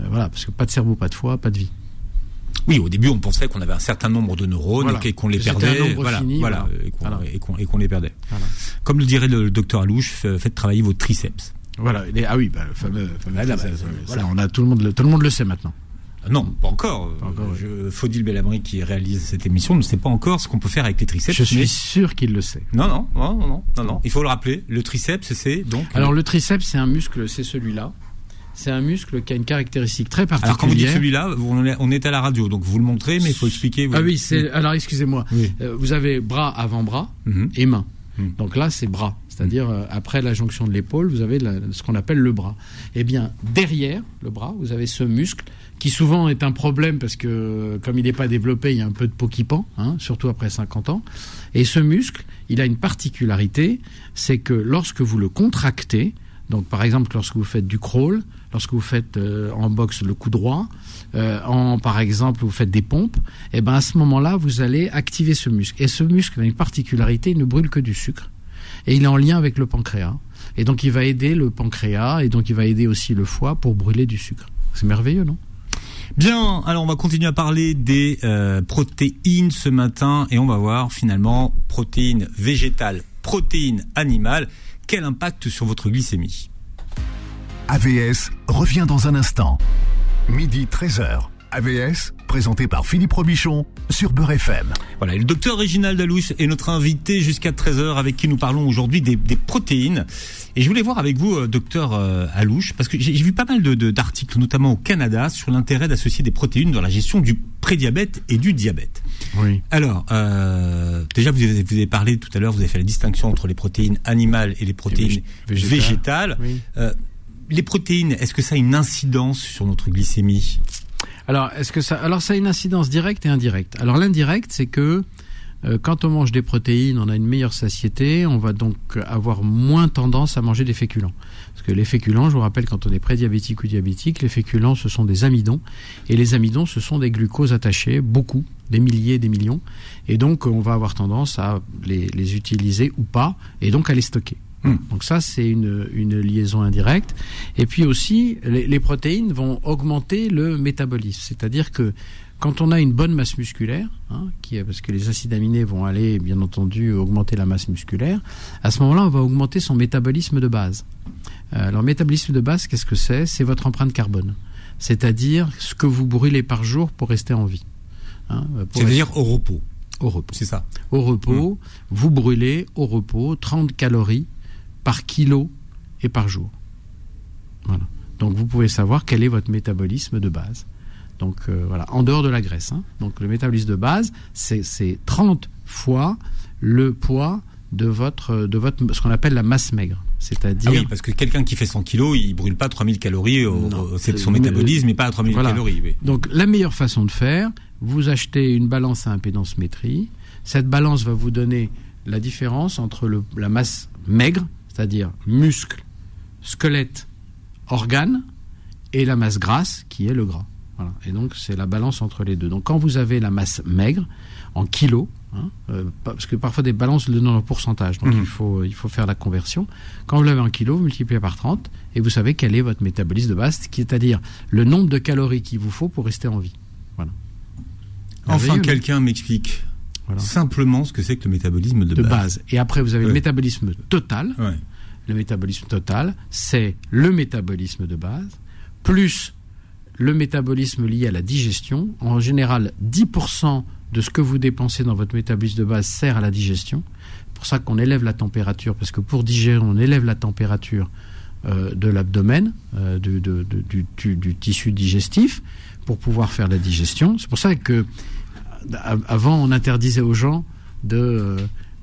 voilà, parce que pas de cerveau, pas de foie, pas de vie. Oui, au début, on pensait qu'on avait un certain nombre de neurones Voilà. et qu'on les perdait. voilà, fini, voilà, voilà. et qu'on- Voilà. les perdait. Comme le dirait le docteur Alouche, fa- faites travailler vos triceps. Voilà. ah oui, bah, le fameux. bah, voilà. on a tout le monde, le, tout le monde le sait maintenant. Ah Non, pas encore. Pas encore, oui. Je, Faudil Bellamri qui réalise cette émission ne sait pas encore ce qu'on peut faire avec les triceps. Je suis mais- sûr qu'il le sait. Non, non, non, non, non, non. Il faut le rappeler. Le triceps, c'est donc. Alors le triceps, c'est un muscle, c'est celui-là. C'est un muscle qui a une caractéristique très particulière. Alors quand vous dites celui-là, vous- on est, à la radio, donc vous le montrez, mais il faut expliquer. Ah oui, c'est. Alors excusez-moi. Oui. Euh, vous avez bras, avant-bras Mhm. et main. Mhm. Donc là, c'est bras. C'est-à-dire euh, après la jonction de l'épaule, vous avez la- ce qu'on appelle le bras. Eh bien, derrière le bras, vous avez ce muscle qui souvent est un problème parce que euh, comme il n'est pas développé, il y a un peu de peau qui pend, hein, surtout après 50 ans. Et ce muscle, il a une particularité, c'est que lorsque vous le contractez, donc par exemple lorsque vous faites du crawl, lorsque vous faites euh, en boxe le coup droit, euh, par exemple vous faites des pompes, et ben à ce moment-là vous allez activer ce muscle. Et ce muscle a une particularité, il ne brûle que du sucre et il est en lien avec le pancréas. Et donc il va aider le pancréas et donc il va aider aussi le foie pour brûler du sucre. C'est merveilleux, non? Bien, alors on va continuer à parler des euh, protéines ce matin et on va voir finalement protéines végétales, protéines animales, quel impact sur votre glycémie? AVS revient dans un instant. Midi 13h. AVS, présenté par Philippe Robichon sur Beurre FM. Voilà, et le docteur Réginald Alouche est notre invité jusqu'à 13h avec qui nous parlons aujourd'hui des, des protéines. Et je voulais voir avec vous, euh, docteur euh, Alouche, parce que j'ai vu pas mal de- de- d'articles, notamment au Canada, sur l'intérêt d'associer des protéines dans la gestion du prédiabète et du diabète. Oui. Alors, euh, déjà, vous avez, vous avez parlé tout à l'heure, vous avez fait la distinction entre les protéines animales et les protéines végé- végétales. végétales. Oui. Euh, les protéines, est-ce que ça a une incidence sur notre glycémie? Alors, est-ce que ça Alors, ça a une incidence directe et indirecte. Alors, l'indirect, c'est que euh, quand on mange des protéines, on a une meilleure satiété, on va donc avoir moins tendance à manger des féculents. Parce que les féculents, je vous rappelle, quand on est prédiabétique ou diabétique, les féculents, ce sont des amidons. Et les amidons, ce sont des glucoses attachés, beaucoup, des milliers, des millions. Et donc, on va avoir tendance à les, les utiliser ou pas, et donc à les stocker. Hmm. Donc ça, c'est une, une liaison indirecte. Et puis aussi, les, les protéines vont augmenter le métabolisme. C'est-à-dire que quand on a une bonne masse musculaire, hein, qui est, parce que les acides aminés vont aller, bien entendu, augmenter la masse musculaire, à ce moment-là, on va augmenter son métabolisme de base. Euh, alors, métabolisme de base, qu'est-ce que c'est? C'est votre empreinte carbone. C'est-à-dire ce que vous brûlez par jour pour rester en vie. Hein, C'est-à-dire au repos, au repos. c'est ça Au repos, vous brûlez au repos 30 calories par kilo et par jour. Voilà. Donc vous pouvez savoir quel est votre métabolisme de base. Donc euh, voilà, en dehors de la graisse. hein. Donc le métabolisme de base, c'est c'est 30 fois le poids de votre, de votre ce qu'on appelle la masse maigre. C'est-à-dire Ah oui, parce que quelqu'un qui fait 100 kilos, il brûle pas 3000 calories, c'est son métabolisme n'est pas à 3000 voilà. calories. oui. Donc la meilleure façon de faire, vous achetez une balance à impédance métrie. Cette balance va vous donner la différence entre le- la masse maigre, c'est-à-dire muscle, squelette, organe, et la masse grasse, qui est le gras. Voilà. Et donc c'est la balance entre les deux. Donc quand vous avez la masse maigre en kilos, hein, euh, parce que parfois des balances le donnent en pourcentage, donc Mhm. il, faut, il faut faire la conversion. Quand vous l'avez en kilos, vous multipliez par 30 et vous savez quel est votre métabolisme de base, c'est-à-dire le nombre de calories qu'il vous faut pour rester en vie. Voilà. Enfin, quelqu'un m'explique Voilà. simplement ce que c'est que le métabolisme de, de base. Et après, vous avez Ouais. le métabolisme total. Ouais. Le métabolisme total, c'est le métabolisme de base, plus le métabolisme lié à la digestion. En général, 10% de ce que vous dépensez dans votre métabolisme de base sert à la digestion. C'est pour ça qu'on élève la température, parce que pour digérer, on élève la température euh, de l'abdomen, euh, du, du- du- du tissu digestif, pour pouvoir faire la digestion. C'est pour ça que avant, on interdisait aux gens de euh,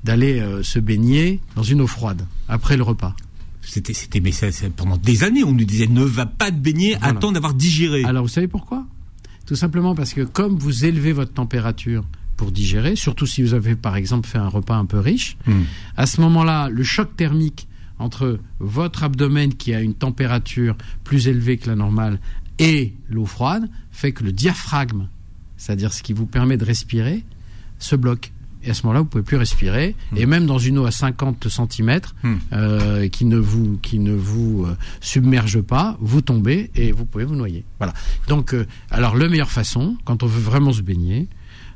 d'aller euh, se baigner dans une eau froide après le repas. C'était, c'était, mais ça, c'est- pendant des années, on nous disait ne va pas te baigner, Voilà. attends d'avoir digéré. Alors vous savez pourquoi? Tout simplement parce que comme vous élevez votre température pour digérer, surtout si vous avez par exemple fait un repas un peu riche, Hmm. à ce moment-là, le choc thermique entre votre abdomen qui a une température plus élevée que la normale Et l'eau froide fait que le diaphragme, c'est-à-dire ce qui vous permet de respirer, se bloque. Et à ce moment-là, vous pouvez plus respirer. Hmm. Et même dans une eau à 50 cm, Hmm. euh, qui ne vous qui ne vous euh, submerge pas, vous tombez et vous pouvez vous noyer. Voilà. Donc, euh, alors, la meilleure façon, quand on veut vraiment se baigner,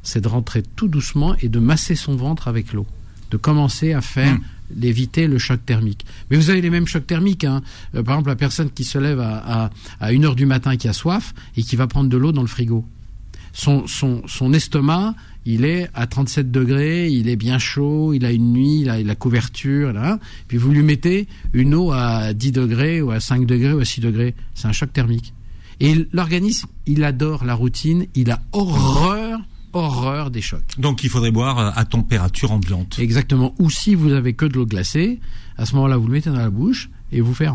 c'est de rentrer tout doucement et de masser son ventre avec l'eau, de commencer à faire Hmm. d'éviter le choc thermique. Mais vous avez les mêmes chocs thermiques. Hein. Euh, par exemple, la personne qui se lève à, à, à 1 heure du matin qui a soif et qui va prendre de l'eau dans le frigo. Son, son, son estomac, il est à 37 degrés, il est bien chaud, il a une nuit, il a la couverture, là. Puis vous lui mettez une eau à 10 degrés ou à 5 degrés ou à 6 degrés. C'est un choc thermique. Et l'organisme, il adore la routine, il a horreur, horreur des chocs. Donc il faudrait boire euh, à température ambiante. Exactement. Ou si vous avez que de l'eau glacée, à ce moment-là, vous le mettez dans la bouche et vous faites.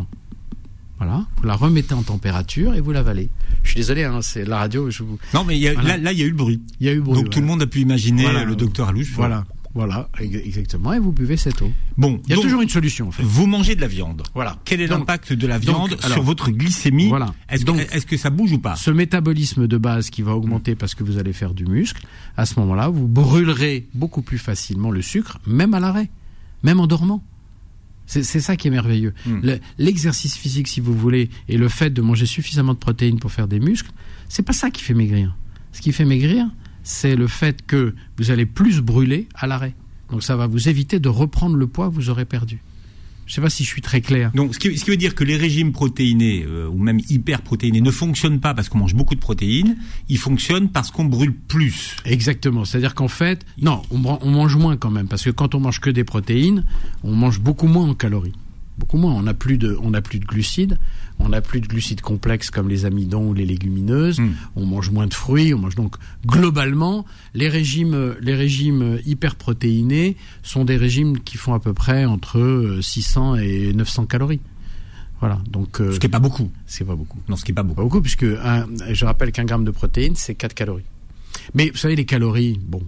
Voilà, vous la remettez en température et vous l'avalez. Je suis désolé, hein, c'est la radio. Je vous... Non, mais il y a- Voilà. là, il y a eu le bruit. Il y a eu bruit, Donc tout le monde a pu imaginer Voilà. le docteur Alouche. Voilà, voilà, ex- exactement. Et vous buvez cette eau. Bon, Il y a donc, toujours une solution, en fait. vous mangez de la viande. Voilà. Quel est l'impact de la donc, viande alors, sur votre glycémie? Voilà. Est-ce que, est-ce que ça bouge ou pas? Ce métabolisme de base qui va augmenter parce que vous allez faire du muscle, à ce moment-là, vous brûlerez beaucoup plus facilement le sucre, même à l'arrêt, même en dormant. C'est ça qui est merveilleux. Hmm. Le- L'exercice physique, si vous voulez, et le fait de manger suffisamment de protéines pour faire des muscles, c'est pas ça qui fait maigrir. Ce qui fait maigrir, c'est le fait que vous allez plus brûler à l'arrêt. Donc ça va vous éviter de reprendre le poids que vous aurez perdu. Je sais pas si je suis très clair. Donc, ce qui, ce qui veut dire que les régimes protéinés euh, ou même hyper protéinés ne fonctionnent pas parce qu'on mange beaucoup de protéines. Ils fonctionnent parce qu'on brûle plus. Exactement. C'est-à-dire qu'en fait, non, on, mange moins quand même, parce que quand on mange que des protéines, on mange beaucoup moins en calories. Beaucoup moins. On n'a plus de, on n'a plus de glucides. On n'a plus de glucides complexes comme les amidons ou les légumineuses. Mm. On mange moins de fruits. On mange donc globalement les régimes, les régimes hyperprotéinés sont des régimes qui font à peu près entre euh, 600 et 900 calories. Voilà. Donc euh, Ce qui est pas beaucoup. c'est pas beaucoup. Non, ce qui est pas Pas beaucoup. beaucoup, puisque un- je rappelle qu'un gramme de protéines, c'est 4 calories. Mais vous savez, les calories, bon,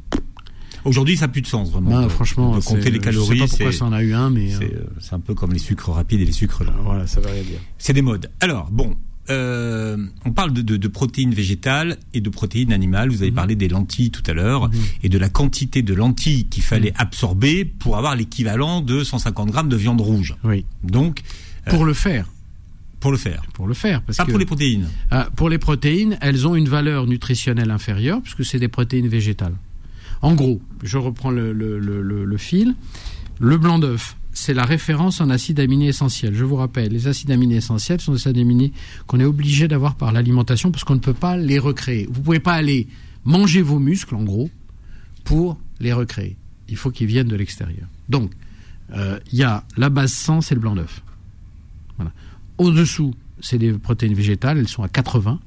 Aujourd'hui, ça n'a plus de sens vraiment. de- franchement, de compter les calories, Je sais pas pourquoi ça en a eu un, mais c'est, euh, euh, c'est un peu comme les sucres rapides et les sucres lents. voilà, ça veut rien dire. C'est des modes. Alors, bon, euh, on parle de, de- de protéines végétales et de protéines animales. Vous avez Mhm. parlé des lentilles tout à l'heure et de la quantité de lentilles qu'il fallait Mhm. absorber pour avoir l'équivalent de 150 grammes de viande rouge. Oui. Donc, euh, Pour le faire, pour le faire. pour le faire, parce Pas que pour les protéines. Ah, pour les protéines, elles ont une valeur nutritionnelle inférieure puisque c'est des protéines végétales. En gros, je reprends le, fil. Le blanc d'œuf, c'est la référence en acides aminés essentiels. Je vous rappelle, les acides aminés essentiels sont des acides aminés qu'on est obligé d'avoir par l'alimentation parce qu'on ne peut pas les recréer. Vous pouvez pas aller manger vos muscles, en gros, pour les recréer. Il faut qu'ils viennent de l'extérieur. Donc, euh, il y a la base 100, c'est le blanc d'œuf. Au-dessous, c'est des protéines végétales, elles sont à 80.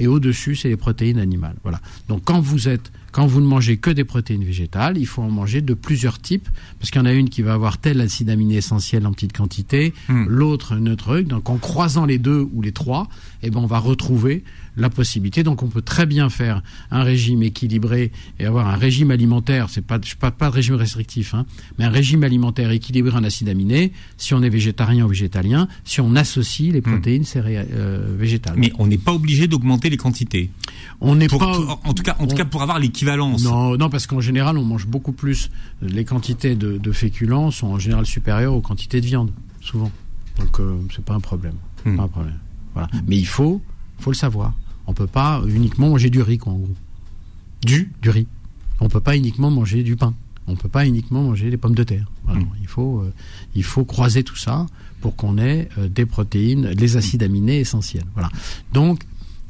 Et au-dessus, c'est les protéines animales. Voilà. Donc quand vous êtes, quand vous ne mangez que des protéines végétales, il faut en manger de plusieurs types, parce qu'il y en a une qui va avoir tel acide aminé essentiel en petite quantité, Hmm. l'autre un autre truc. Donc en croisant les deux ou les trois, eh ben on va retrouver la possibilité. Donc on peut très bien faire un régime équilibré et avoir un régime alimentaire. C'est pas, je parle pas de régime restrictif, hein, mais un régime alimentaire équilibré en acides aminés. Si on est végétarien ou végétalien, si on associe les protéines céré- euh, végétales. Mais on n'est pas obligé d'augmenter les quantités. on n'est pas pour- en tout cas, en tout cas pour avoir l'équivalence. non, non, parce qu'en général, on mange beaucoup plus. Les quantités de, de féculents sont en général supérieures aux quantités de viande, souvent. Donc, euh, c'est pas un problème. Hmm. Pas un problème. Voilà. Mais il faut, faut le savoir. On peut pas uniquement manger du riz, quoi, en gros. Du, du riz. On peut pas uniquement manger du pain. On peut pas uniquement manger des pommes de terre. Voilà. Hmm. Il faut, euh, il faut croiser tout ça pour qu'on ait euh, des protéines, les acides aminés essentiels. Voilà. Donc,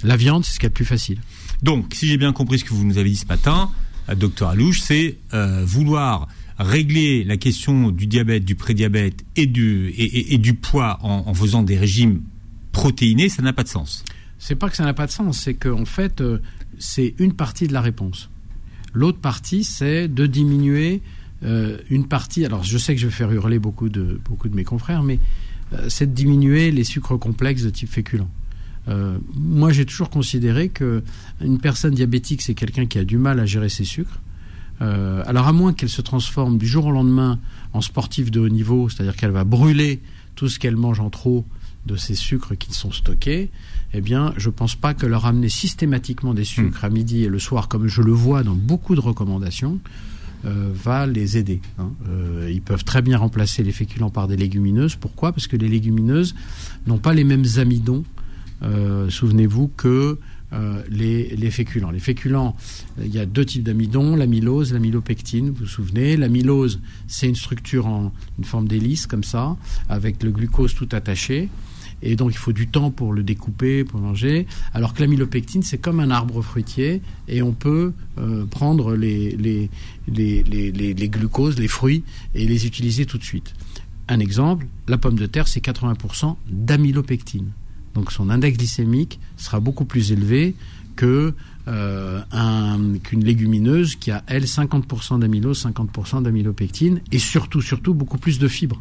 la viande, c'est ce qu'il y a de plus facile. Donc, si j'ai bien compris ce que vous nous avez dit ce matin, euh, docteur Alouche, c'est euh, vouloir régler la question du diabète, du prédiabète et du, et, et- et du poids en, en faisant des régimes protéinés, ça n'a pas de sens. C'est pas que ça n'a pas de sens, c'est qu'en fait, euh, c'est une partie de la réponse. L'autre partie, c'est de diminuer euh, une partie. Alors, je sais que je vais faire hurler beaucoup de, beaucoup de mes confrères, mais euh, c'est de diminuer les sucres complexes de type féculent. Moi, j'ai toujours considéré que une personne diabétique, c'est quelqu'un qui a du mal à gérer ses sucres. Alors, à moins qu'elle se transforme du jour au lendemain en sportif de haut niveau, c'est-à-dire qu'elle va brûler tout ce qu'elle mange en trop de ces sucres qui sont stockés, eh bien, je ne pense pas que leur amener systématiquement des sucres à midi et le soir, comme je le vois dans beaucoup de recommandations, euh, va les aider. Hein. Euh, ils peuvent très bien remplacer les féculents par des légumineuses. Pourquoi? Parce que les légumineuses n'ont pas les mêmes amidons, euh, souvenez-vous, que les, les, féculents. Les féculents, il y a deux types d'amidons, l'amylose, l'amylopectine, vous vous souvenez. L'amylose, c'est une structure en forme d'hélice, comme ça, avec le glucose tout attaché et donc il faut du temps pour le découper, pour manger. Alors que l'amylopectine, c'est comme un arbre fruitier, et on peut euh, prendre les, glucoses, les fruits, et les utiliser tout de suite. Un exemple, la pomme de terre, c'est 80% d'amylopectine. Donc son index glycémique sera beaucoup plus élevé que euh, qu'une légumineuse qui a, elle, 50% d'amylose, 50% d'amylopectine, et surtout, surtout, beaucoup plus de fibres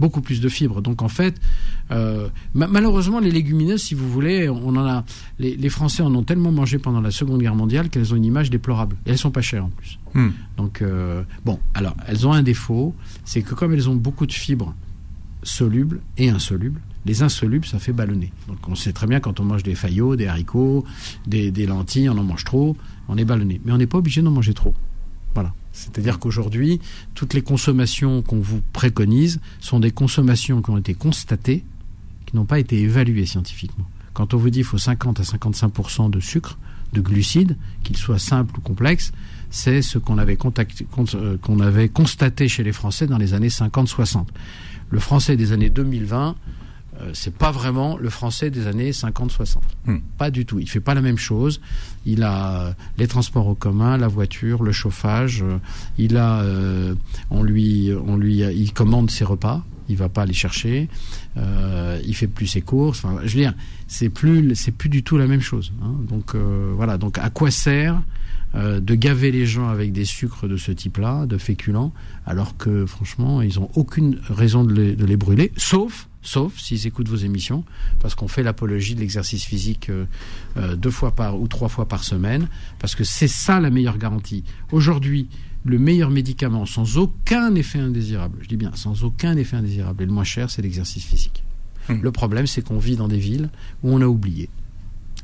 beaucoup plus de fibres. Donc en fait, euh, malheureusement, les légumineuses, si vous voulez, on en a, les, Français en ont tellement mangé pendant la Seconde Guerre mondiale qu'elles ont une image déplorable. Et elles sont pas chères en plus. Hmm. Donc euh, bon, alors elles ont un défaut, c'est que comme elles ont beaucoup de fibres solubles et insolubles, les insolubles, ça fait ballonner. Donc on sait très bien quand on mange des faillots, des haricots, des, des lentilles, on en mange trop, on est ballonné. Mais on n'est pas obligé d'en manger trop. Voilà. C'est-à-dire qu'aujourd'hui, toutes les consommations qu'on vous préconise sont des consommations qui ont été constatées, qui n'ont pas été évaluées scientifiquement. Quand on vous dit qu'il faut 50 à 55% de sucre, de glucides, qu'ils soient simples ou complexes, c'est ce qu'on avait, euh, qu'on avait constaté chez les Français dans les années 50-60. Le Français des années 2020 euh, c'est pas vraiment le français des années 50-60. Hmm. Pas du tout. Il fait pas la même chose. Il a euh, les transports en commun, la voiture, le chauffage. Euh, il a, on lui, on lui, il commande ses repas. Il va pas les chercher. il fait plus ses courses. Enfin, je veux dire, c'est plus, c'est plus du tout la même chose. Hein. Donc voilà. Donc à quoi sert de gaver les gens avec des sucres de ce type-là, de féculents, alors que franchement, ils ont aucune raison de les, de les brûler, sauf sauf s'ils écoutent vos émissions, parce qu'on fait l'apologie de l'exercice physique euh, euh, deux fois par ou trois fois par semaine, parce que c'est ça la meilleure garantie. Aujourd'hui, le meilleur médicament sans aucun effet indésirable, je dis bien sans aucun effet indésirable, et le moins cher, c'est l'exercice physique. Hum. Le problème, c'est qu'on vit dans des villes où on a oublié.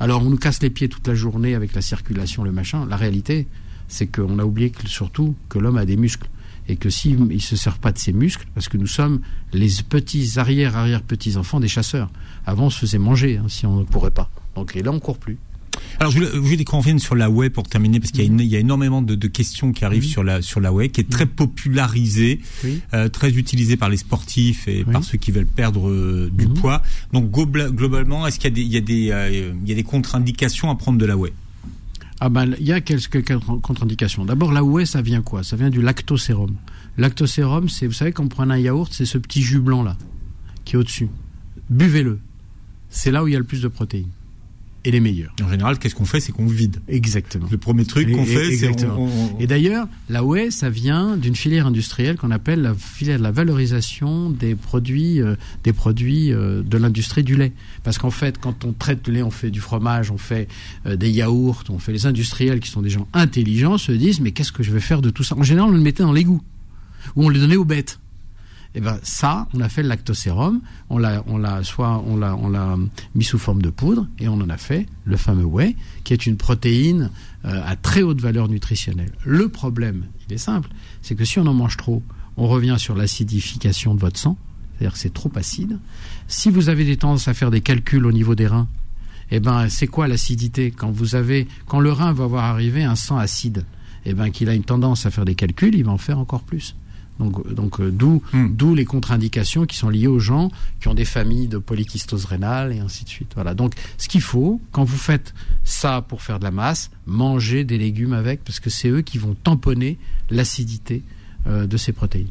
Alors, on nous casse les pieds toute la journée avec la circulation, le machin. La réalité, c'est qu'on a oublié surtout que l'homme a des muscles et que s'il ne se sert pas de ses muscles, parce que nous sommes les petits arrière-arrière-petits-enfants des chasseurs. Avant, on se faisait manger hein, si on ne pourrait pas. Donc, et là, on court plus. Alors, je voulais, qu'on revienne sur la web pour terminer, parce qu'il y, a énormément de, questions qui arrivent sur la sur la qui est très popularisée, euh, très utilisée par les sportifs et par ceux qui veulent perdre euh, du mhm. poids. Donc, globalement, est-ce qu'il y a des, il euh, il y a des contre-indications à prendre de la whey ah ben, il y a quelques contre-indications. D'abord, la whey, ça vient quoi? Ça vient du lactosérum. Lactosérum, c'est, vous savez, quand on prend un yaourt, c'est ce petit jus blanc là, qui est au-dessus. Buvez-le. C'est là où il y a le plus de protéines et les meilleurs. En général, qu'est-ce qu'on fait C'est qu'on vide. Exactement. Le premier truc qu'on fait, c'est Et d'ailleurs, la whey, ça vient d'une filière industrielle qu'on appelle la filière de la valorisation des produits, euh, des produits euh, de l'industrie du lait. Parce qu'en fait, quand on traite le lait, on fait du fromage, on fait euh, des yaourts, on fait les industriels qui sont des gens intelligents se disent mais qu'est-ce que je vais faire de tout ça? En général, on le mettait dans l'égout ou on le donnait aux bêtes. Eh ben ça, on a fait le lactosérum, on l'a, on soit on l'a, on l'a mis sous forme de poudre et on en a fait le fameux whey, qui est une protéine euh, à très haute valeur nutritionnelle. Le problème, il est simple, c'est que si on en mange trop, on revient sur l'acidification de votre sang, c'est-à-dire que c'est trop acide. Si vous avez des tendances à faire des calculs au niveau des reins, eh ben c'est quoi l'acidité? Quand vous avez, quand le rein va voir arriver un sang acide, eh ben qu'il a une tendance à faire des calculs, il va en faire encore plus. Donc, donc euh, d'où, hmm. d'où les contre-indications qui sont liées aux gens qui ont des familles de polykystose rénale et ainsi de suite. Voilà. Donc, ce qu'il faut, quand vous faites ça pour faire de la masse, mangez des légumes avec, parce que c'est eux qui vont tamponner l'acidité euh, de ces protéines.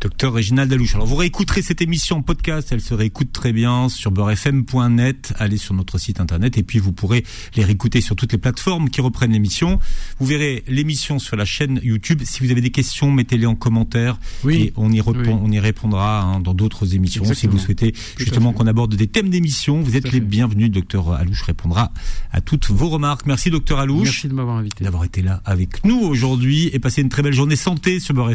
Docteur Réginald Dalouche. Alors vous réécouterez cette émission en podcast, elle se réécoute très bien sur beurrefm.net, allez sur notre site internet et puis vous pourrez les réécouter sur toutes les plateformes qui reprennent l'émission. Vous verrez l'émission sur la chaîne YouTube. Si vous avez des questions, mettez-les en commentaire oui. et on y, répond, on y répondra hein, dans d'autres émissions. Si vous souhaitez justement qu'on aborde des thèmes d'émission, vous êtes les bienvenus. Docteur Alouche répondra à toutes vos remarques. Merci docteur Alouche. Merci de m'avoir invité. D'avoir été là avec nous aujourd'hui et passer une très belle journée santé sur Beurre